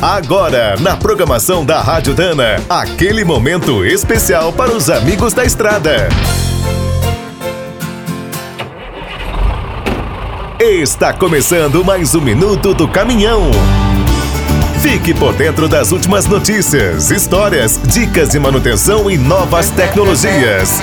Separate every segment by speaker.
Speaker 1: Agora, na programação da Rádio Dana, aquele momento especial para os amigos da estrada. Está começando mais um minuto do caminhão. Fique por dentro das últimas notícias, histórias, dicas de manutenção e novas tecnologias.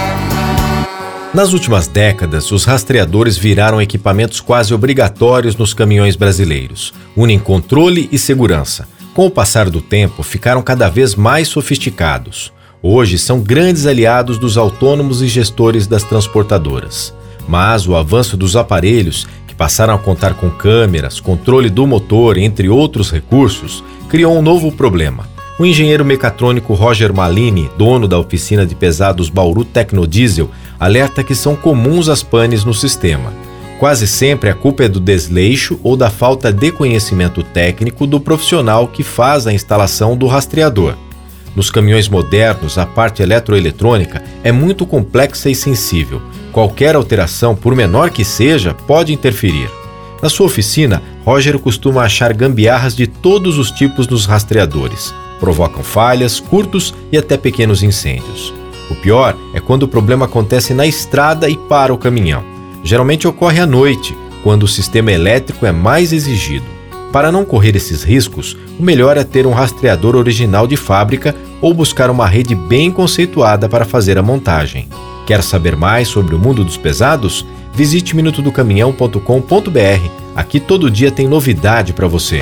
Speaker 2: Nas últimas décadas, os rastreadores viraram equipamentos quase obrigatórios nos caminhões brasileiros. Unem controle e segurança. Com o passar do tempo, ficaram cada vez mais sofisticados. Hoje são grandes aliados dos autônomos e gestores das transportadoras. Mas o avanço dos aparelhos que passaram a contar com câmeras, controle do motor, entre outros recursos, criou um novo problema. O engenheiro mecatrônico Roger Malini, dono da oficina de pesados Bauru Tecnodiesel, alerta que são comuns as panes no sistema. Quase sempre a culpa é do desleixo ou da falta de conhecimento técnico do profissional que faz a instalação do rastreador. Nos caminhões modernos, a parte eletroeletrônica é muito complexa e sensível. Qualquer alteração, por menor que seja, pode interferir. Na sua oficina, Roger costuma achar gambiarras de todos os tipos nos rastreadores. Provocam falhas, curtos e até pequenos incêndios. O pior é quando o problema acontece na estrada e para o caminhão. Geralmente ocorre à noite, quando o sistema elétrico é mais exigido. Para não correr esses riscos, o melhor é ter um rastreador original de fábrica ou buscar uma rede bem conceituada para fazer a montagem. Quer saber mais sobre o mundo dos pesados? Visite minutodocaminhão.com.br. Aqui todo dia tem novidade para você.